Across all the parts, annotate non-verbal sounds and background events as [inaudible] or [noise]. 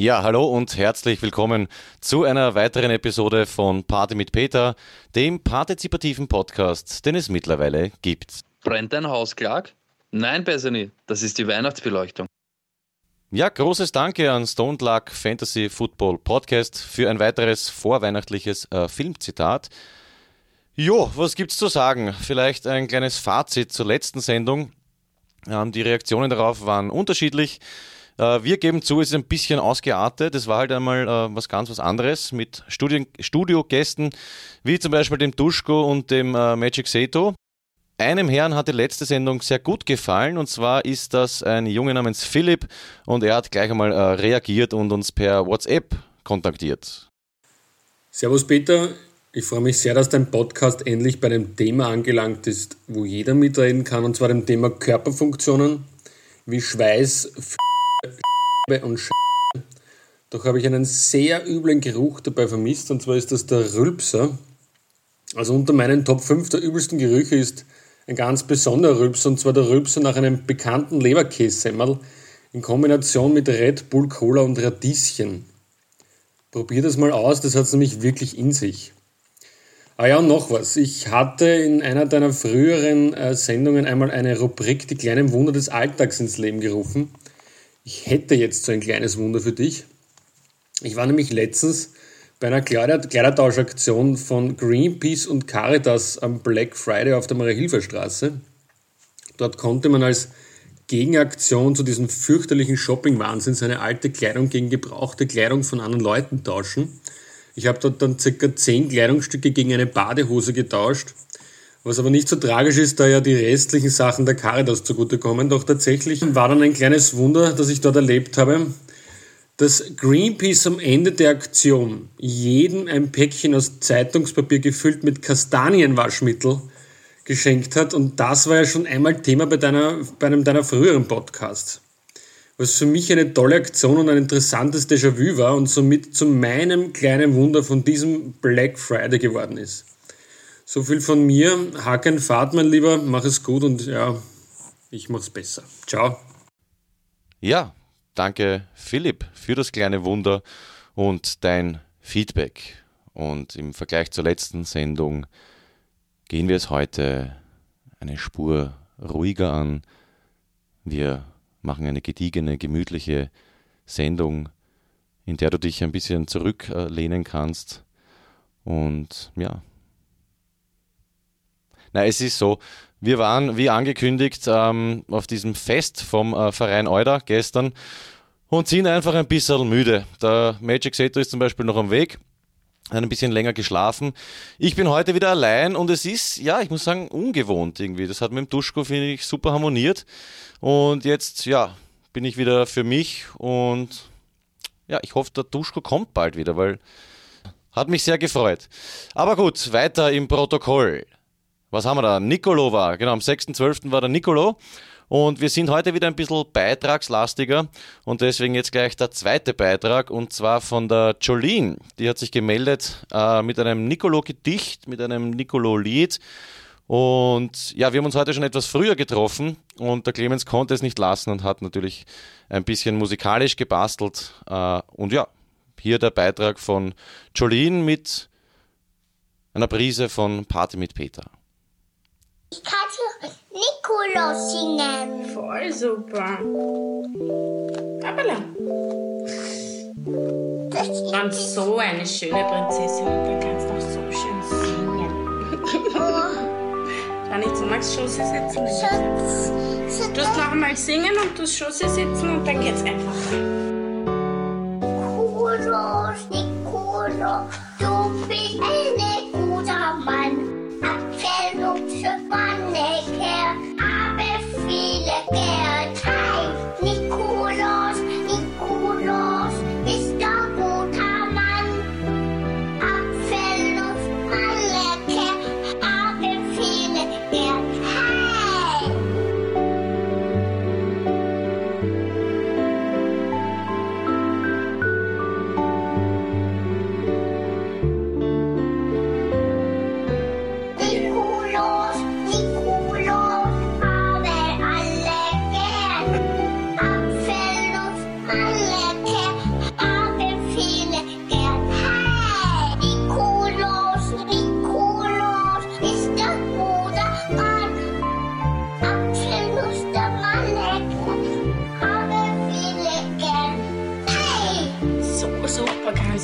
Ja, hallo und herzlich willkommen zu einer weiteren Episode von Party mit Peter, dem partizipativen Podcast, den es mittlerweile gibt. Brennt dein Haus, Clark? Nein, besser nicht. Das ist die Weihnachtsbeleuchtung. Ja, großes Danke an Stone Luck Fantasy Football Podcast für ein weiteres vorweihnachtliches äh, Filmzitat. Jo, was gibt's zu sagen? Vielleicht ein kleines Fazit zur letzten Sendung. Ähm, die Reaktionen darauf waren unterschiedlich. Äh, wir geben zu, es ist ein bisschen ausgeartet. Es war halt einmal äh, was ganz was anderes mit Studien Studiogästen, wie zum Beispiel dem Duschko und dem äh, Magic Seto. Einem Herrn hat die letzte Sendung sehr gut gefallen und zwar ist das ein Junge namens Philipp und er hat gleich einmal reagiert und uns per WhatsApp kontaktiert. Servus Peter, ich freue mich sehr, dass dein Podcast endlich bei dem Thema angelangt ist, wo jeder mitreden kann, und zwar dem Thema Körperfunktionen wie Schweiß, und Sch Doch habe ich einen sehr üblen Geruch dabei vermisst, und zwar ist das der Rülpser. Also unter meinen Top 5 der übelsten Gerüche ist ein ganz besonderer Rülpser, und zwar der Rülpser nach einem bekannten Leberkässemmel in Kombination mit Red Bull Cola und Radieschen. Probier das mal aus, das hat es nämlich wirklich in sich. Ah ja, und noch was. Ich hatte in einer deiner früheren äh, Sendungen einmal eine Rubrik Die kleinen Wunder des Alltags ins Leben gerufen. Ich hätte jetzt so ein kleines Wunder für dich. Ich war nämlich letztens bei einer Kleidertauschaktion von Greenpeace und Caritas am Black Friday auf der Marie-Hilfer-Straße. Dort konnte man als Gegenaktion zu diesem fürchterlichen Shopping-Wahnsinn seine alte Kleidung gegen gebrauchte Kleidung von anderen Leuten tauschen. Ich habe dort dann circa 10 Kleidungsstücke gegen eine Badehose getauscht was aber nicht so tragisch ist, da ja die restlichen Sachen der Caritas zugutekommen. Doch tatsächlich war dann ein kleines Wunder, das ich dort erlebt habe, dass Greenpeace am Ende der Aktion jedem ein Päckchen aus Zeitungspapier gefüllt mit Kastanienwaschmittel geschenkt hat. Und das war ja schon einmal Thema bei, deiner, bei einem deiner früheren Podcasts. Was für mich eine tolle Aktion und ein interessantes Déjà-vu war und somit zu meinem kleinen Wunder von diesem Black Friday geworden ist. So viel von mir. Haken Fahrt, mein Lieber. Mach es gut und ja, ich mach's besser. Ciao. Ja, danke Philipp für das kleine Wunder und dein Feedback. Und im Vergleich zur letzten Sendung gehen wir es heute eine Spur ruhiger an. Wir machen eine gediegene, gemütliche Sendung, in der du dich ein bisschen zurücklehnen kannst. Und ja, na, es ist so, wir waren, wie angekündigt, ähm, auf diesem Fest vom äh, Verein Euda gestern und sind einfach ein bisschen müde. Der Magic Seto ist zum Beispiel noch am Weg, hat ein bisschen länger geschlafen. Ich bin heute wieder allein und es ist, ja, ich muss sagen, ungewohnt irgendwie. Das hat mit dem Duschko, finde ich, super harmoniert. Und jetzt, ja, bin ich wieder für mich und ja, ich hoffe, der Duschko kommt bald wieder, weil hat mich sehr gefreut. Aber gut, weiter im Protokoll was haben wir da? Nicolo war, genau, am 6.12. war der Nicolo. Und wir sind heute wieder ein bisschen beitragslastiger und deswegen jetzt gleich der zweite Beitrag und zwar von der Jolene. Die hat sich gemeldet äh, mit einem Nicolo-Gedicht, mit einem Nicolo-Lied. Und ja, wir haben uns heute schon etwas früher getroffen und der Clemens konnte es nicht lassen und hat natürlich ein bisschen musikalisch gebastelt. Äh, und ja, hier der Beitrag von Jolene mit einer Prise von Party mit Peter. Ich kann Nikolaus singen. Voll super. Das Und so eine schöne Prinzessin und dann kannst du auch so schön singen. Schau nicht so, magst du Schoße sitzen? Schatz, Du musst noch einmal singen und du Schoße sitzen und dann geht's einfach. Nikolaus, Nikolaus,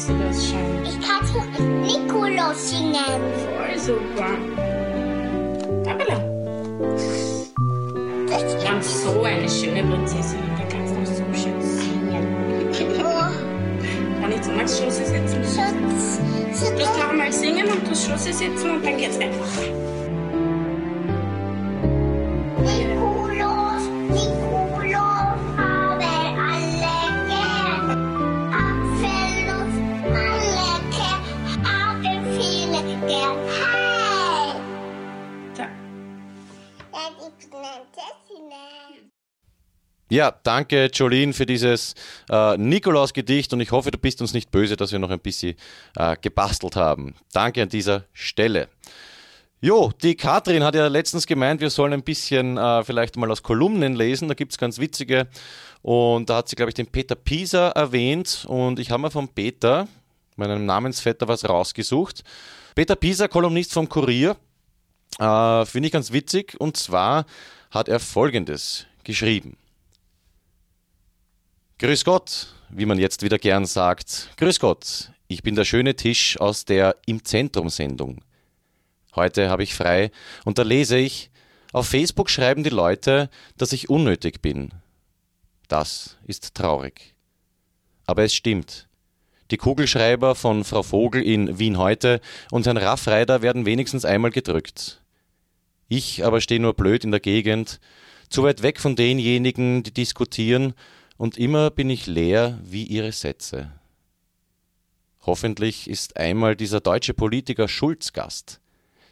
kannst du das schon. Ich kann Nikolaus singen. Voll super. Gabriela, Das du bist so eine schöne Prinzessin und da kannst du auch so schön singen. oh, Kann ich zu Max Schoße sitzen? Schatz. Du musst noch einmal singen und du Schoße sitzen und dann geht's einfach. Ja, danke Jolene für dieses äh, Nikolaus-Gedicht und ich hoffe, du bist uns nicht böse, dass wir noch ein bisschen äh, gebastelt haben. Danke an dieser Stelle. Jo, die Katrin hat ja letztens gemeint, wir sollen ein bisschen äh, vielleicht mal aus Kolumnen lesen. Da gibt es ganz witzige. Und da hat sie, glaube ich, den Peter Pieser erwähnt. Und ich habe mir von Peter, meinem Namensvetter, was rausgesucht. Peter Pieser, Kolumnist vom Kurier. Äh, Finde ich ganz witzig. Und zwar hat er Folgendes geschrieben. Grüß Gott, wie man jetzt wieder gern sagt. Grüß Gott, ich bin der schöne Tisch aus der Im Zentrum Sendung. Heute habe ich frei und da lese ich, auf Facebook schreiben die Leute, dass ich unnötig bin. Das ist traurig. Aber es stimmt. Die Kugelschreiber von Frau Vogel in Wien heute und Herrn Raffreider werden wenigstens einmal gedrückt. Ich aber stehe nur blöd in der Gegend, zu weit weg von denjenigen, die diskutieren, und immer bin ich leer wie ihre Sätze. Hoffentlich ist einmal dieser deutsche Politiker Schulz Gast.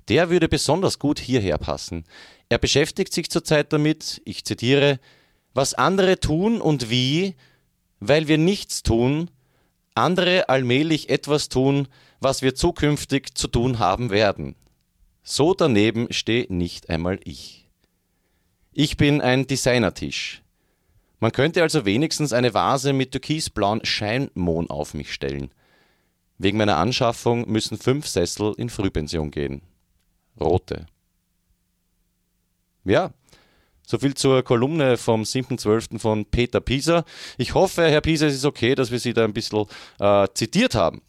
Der würde besonders gut hierher passen. Er beschäftigt sich zurzeit damit, ich zitiere, was andere tun und wie, weil wir nichts tun, andere allmählich etwas tun, was wir zukünftig zu tun haben werden. So daneben stehe nicht einmal ich. Ich bin ein Designertisch. Man könnte also wenigstens eine Vase mit türkisblauen Scheinmohn auf mich stellen. Wegen meiner Anschaffung müssen fünf Sessel in Frühpension gehen. Rote. Ja, soviel zur Kolumne vom 7.12. von Peter Pieser. Ich hoffe, Herr Pieser, es ist okay, dass wir Sie da ein bisschen äh, zitiert haben.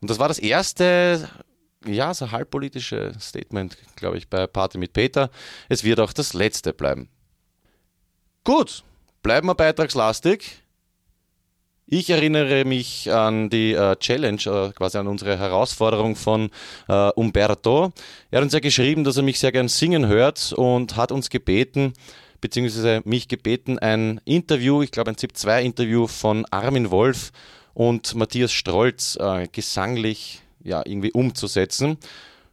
Und das war das erste, ja, so halbpolitische Statement, glaube ich, bei Party mit Peter. Es wird auch das letzte bleiben. Gut, bleiben wir beitragslastig. Ich erinnere mich an die äh, Challenge, äh, quasi an unsere Herausforderung von äh, Umberto. Er hat uns ja geschrieben, dass er mich sehr gern singen hört und hat uns gebeten, beziehungsweise mich gebeten, ein Interview, ich glaube ein ZIP-2-Interview von Armin Wolf und Matthias Strolz äh, gesanglich ja, irgendwie umzusetzen.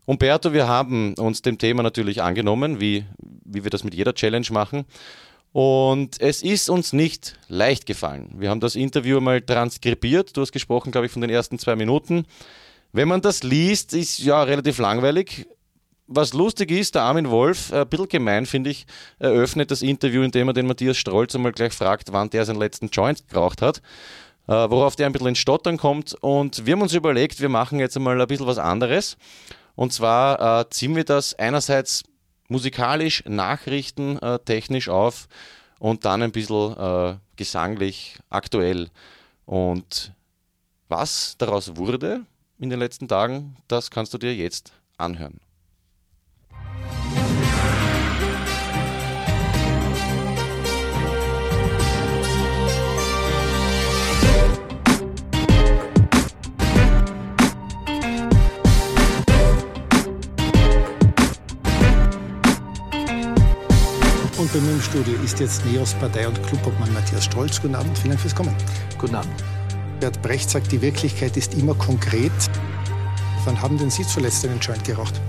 Umberto, wir haben uns dem Thema natürlich angenommen, wie, wie wir das mit jeder Challenge machen. Und es ist uns nicht leicht gefallen. Wir haben das Interview mal transkribiert. Du hast gesprochen, glaube ich, von den ersten zwei Minuten. Wenn man das liest, ist ja relativ langweilig. Was lustig ist, der Armin Wolf, ein bisschen gemein, finde ich, eröffnet das Interview, indem er den Matthias Strolz einmal gleich fragt, wann der seinen letzten Joint geraucht hat. Äh, worauf der ein bisschen ins Stottern kommt. Und wir haben uns überlegt, wir machen jetzt einmal ein bisschen was anderes. Und zwar äh, ziehen wir das einerseits musikalisch, Nachrichten äh, technisch auf und dann ein bisschen äh, gesanglich aktuell. Und was daraus wurde in den letzten Tagen, das kannst du dir jetzt anhören. Und bei mir im Studio ist jetzt Neos Partei- und Clubobmann Matthias Strolz. Guten Abend, vielen Dank fürs Kommen. Guten Abend. Bert Brecht sagt, die Wirklichkeit ist immer konkret. Wann haben denn Sie zuletzt einen Joint geraucht?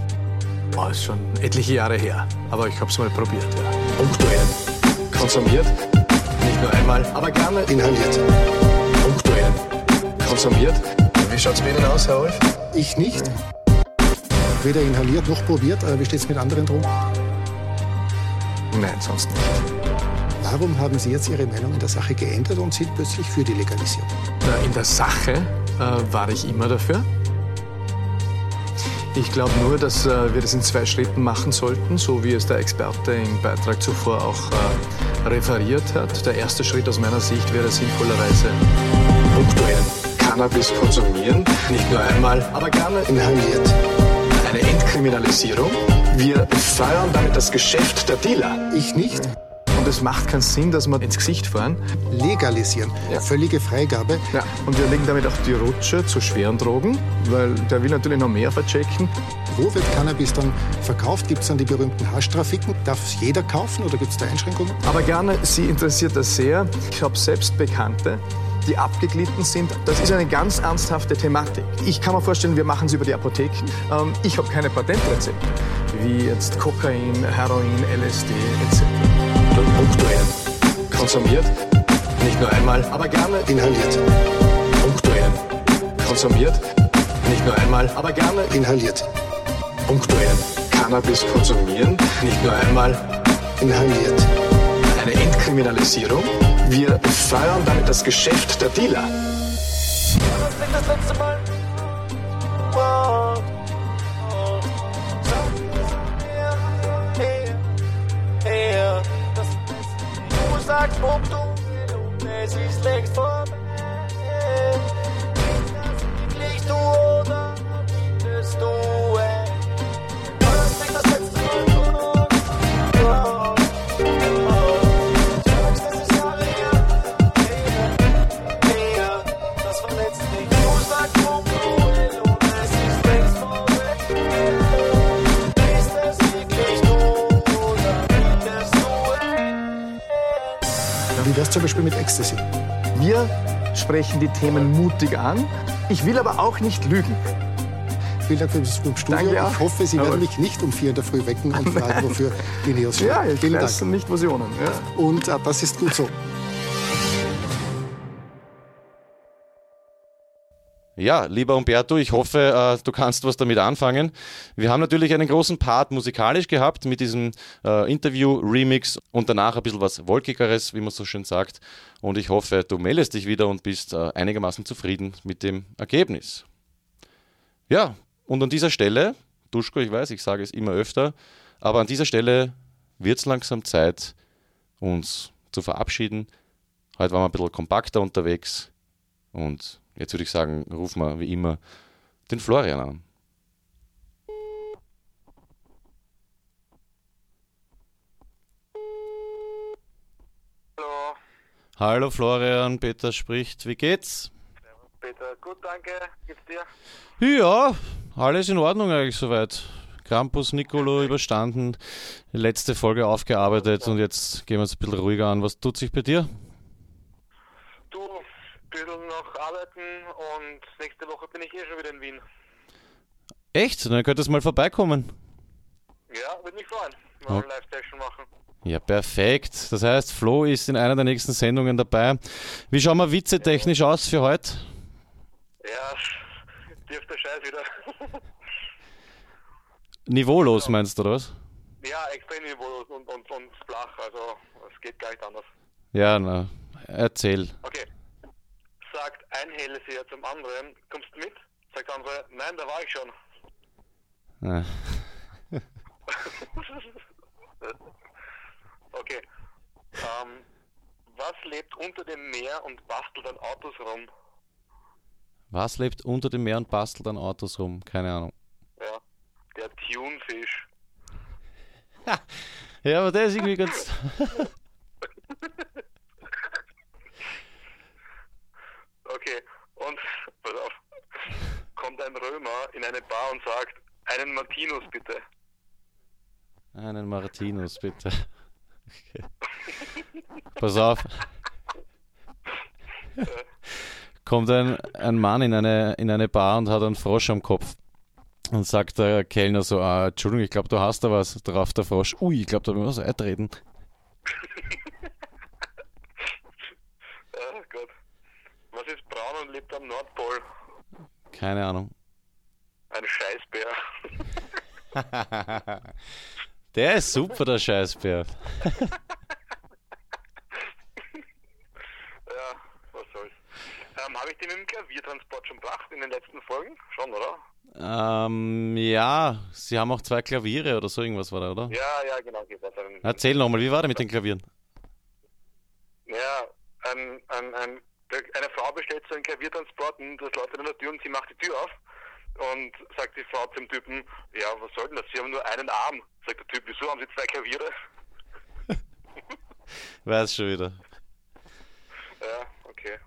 Boah, ist schon etliche Jahre her. Aber ich hab's mal probiert, ja. Punktuell. Konsumiert. Nicht nur einmal, aber gerne. Inhaliert. Punktuell. Konsumiert. Wie schaut's bei Ihnen aus, Herr Wolf? Ich nicht. Weder inhaliert noch probiert. Äh, Wie steht es mit anderen Drogen? Nein, sonst nicht. Warum haben Sie jetzt Ihre Meinung in der Sache geändert und sind plötzlich für die Legalisierung? In der Sache äh, war ich immer dafür. Ich glaube nur, dass äh, wir das in zwei Schritten machen sollten, so wie es der Experte im Beitrag zuvor auch äh, referiert hat. Der erste Schritt aus meiner Sicht wäre sinnvollerweise punktuell Cannabis konsumieren, nicht nur einmal, aber gerne Inhaliert. Entkriminalisierung. Wir fördern damit das Geschäft der Dealer. Ich nicht. Und es macht keinen Sinn, dass wir ins Gesicht fahren. Legalisieren. Ja. Völlige Freigabe. Ja, und wir legen damit auch die Rutsche zu schweren Drogen, weil der will natürlich noch mehr verchecken. Wo wird Cannabis dann verkauft? Gibt es dann die berühmten Haschtrafiken? Darf es jeder kaufen oder gibt es da Einschränkungen? Aber gerne, Sie interessiert das sehr. Ich habe selbst Bekannte, die abgeglitten sind. Das ist eine ganz ernsthafte Thematik. Ich kann mir vorstellen, wir machen es über die Apotheken. Ähm, ich habe keine Patentrezepte, wie jetzt Kokain, Heroin, LSD etc. Und punktuell konsumiert, nicht nur einmal, aber gerne Inhaliert. punktuell konsumiert, nicht nur einmal, aber gerne Inhaliert. punktuell Cannabis konsumieren, nicht nur einmal Inhaliert. eine Entkriminalisierung. Wir fördern damit das Geschäft der Dealer. Sagst, wo du es ist längst vorbei. Es? Wie wär's zum Beispiel mit Ecstasy? Wir sprechen die Themen mutig an. Ich will aber auch nicht lügen. Vielen Dank für das Studio. Danke auch. Ich hoffe, Sie werden mich nicht um vier in der Früh wecken und [laughs] fragen, wofür die Neos stehen. Ja, ich Vielen weiß Dank. nicht, wo sie wohnen. Ja. Und äh, das ist gut so. Ja, lieber Umberto, ich hoffe, äh, du kannst was damit anfangen. Wir haben natürlich einen großen Part musikalisch gehabt mit diesem äh, Interview-Remix und danach ein bisschen was Wolkigeres, wie man so schön sagt. Und ich hoffe, du meldest dich wieder und bist äh, einigermaßen zufrieden mit dem Ergebnis. Ja, und an dieser Stelle, Duschko, ich weiß, ich sage es immer öfter, aber an dieser Stelle wird es langsam Zeit, uns zu verabschieden. Heute waren wir ein bisschen kompakter unterwegs und jetzt würde ich sagen, rufen wir wie immer den Florian an. Hallo, Hallo Florian, Peter spricht. Wie geht's? Peter. Gut, danke. Geht's dir? Ja, alles in Ordnung eigentlich soweit. Campus Nicolo überstanden, letzte Folge aufgearbeitet und jetzt gehen wir uns ein bisschen ruhiger an. Was tut sich bei dir? Bisschen noch arbeiten und nächste Woche bin ich eh schon wieder in Wien. Echt? Dann könntest du mal vorbeikommen. Ja, würde mich freuen. Mal Oh. eine Live-Session machen. Ja, perfekt. Das heißt, Flo ist in einer der nächsten Sendungen dabei. Wie schauen wir witzetechnisch aus für heute? Ja, dürfte Scheiß wieder. Niveaulos meinst du, oder was? ja, extrem niveaulos und, und, und flach, also es geht gar nicht anders. Ja, na, erzähl. Okay. Sagt ein Hellseher zum anderen, kommst du mit? Sagt der andere, nein, da war ich schon. Ah. [laughs] okay. Ähm, was lebt unter dem Meer und bastelt an Autos rum? Was lebt unter dem Meer und bastelt an Autos rum? Keine Ahnung. Ja, der Tunefisch. [laughs] Ja, aber der ist irgendwie ganz. [laughs] Okay, und pass auf. Kommt ein Römer in eine Bar und sagt, einen Martinus bitte. Einen Martinus, bitte. Okay. Pass auf. Kommt ein, ein Mann in eine, in eine Bar und hat einen Frosch am Kopf. Und sagt der Kellner so, ah, Entschuldigung, ich glaube, du hast da was drauf, der Frosch. Ui, ich glaube, da müssen wir was eintreten. Oh Gott. Was ist braun und lebt am Nordpol? Keine Ahnung. Ein Scheißbär. [laughs] Der ist super, der Scheißbär. [laughs] Ja, was soll's. Ähm, Habe ich den mit dem Klaviertransport schon gebracht in den letzten Folgen? Schon, oder? Ähm, ja, sie haben auch zwei Klaviere oder so irgendwas war da, oder? Ja, ja, genau. Erzähl nochmal, wie war der mit den Klavieren? Ja, ein, ein, ein Eine Frau bestellt so einen Klaviertransport und das läuft an der Tür und sie macht die Tür auf und sagt die Frau zum Typen, ja, was soll denn das? Sie haben nur einen Arm. Sagt der Typ, wieso haben Sie zwei Klaviere? [laughs] Weiß schon wieder. Ja, okay.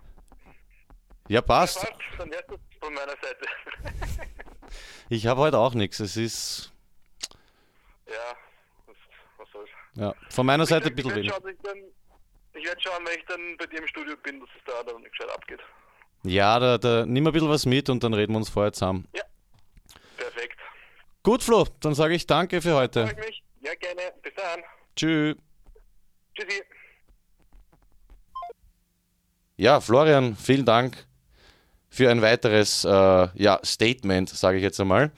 Ja, passt. Dann wär's das von meiner Seite. [laughs] Ich habe heute auch nichts. Es ist ja, was, soll's. ja, von meiner Seite ein bisschen wenig. Ich werde schauen, wenn ich dann bei dir im Studio bin, dass es da dann gescheit abgeht. Ja, da, da nimm ein bisschen was mit und dann reden wir uns vorher zusammen. Perfekt. Gut, Flo, dann sage ich danke für heute. Freut mich. Ja, gerne. Bis dann. Tschüss. Tschüssi. Ja, Florian, vielen Dank für ein weiteres äh, ja, Statement, sage ich jetzt einmal.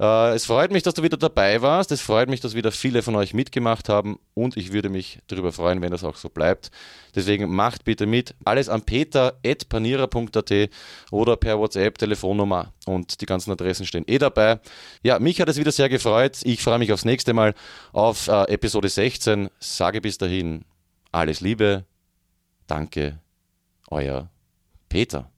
Äh, es freut mich, dass du wieder dabei warst. Es freut mich, dass wieder viele von euch mitgemacht haben und ich würde mich darüber freuen, wenn das auch so bleibt. Deswegen macht bitte mit. Alles an peter.panira.at oder per WhatsApp, Telefonnummer und die ganzen Adressen stehen eh dabei. Ja, mich hat es wieder sehr gefreut. Ich freue mich aufs nächste Mal auf äh, Episode 16. Sage bis dahin alles Liebe. Danke euer Peter.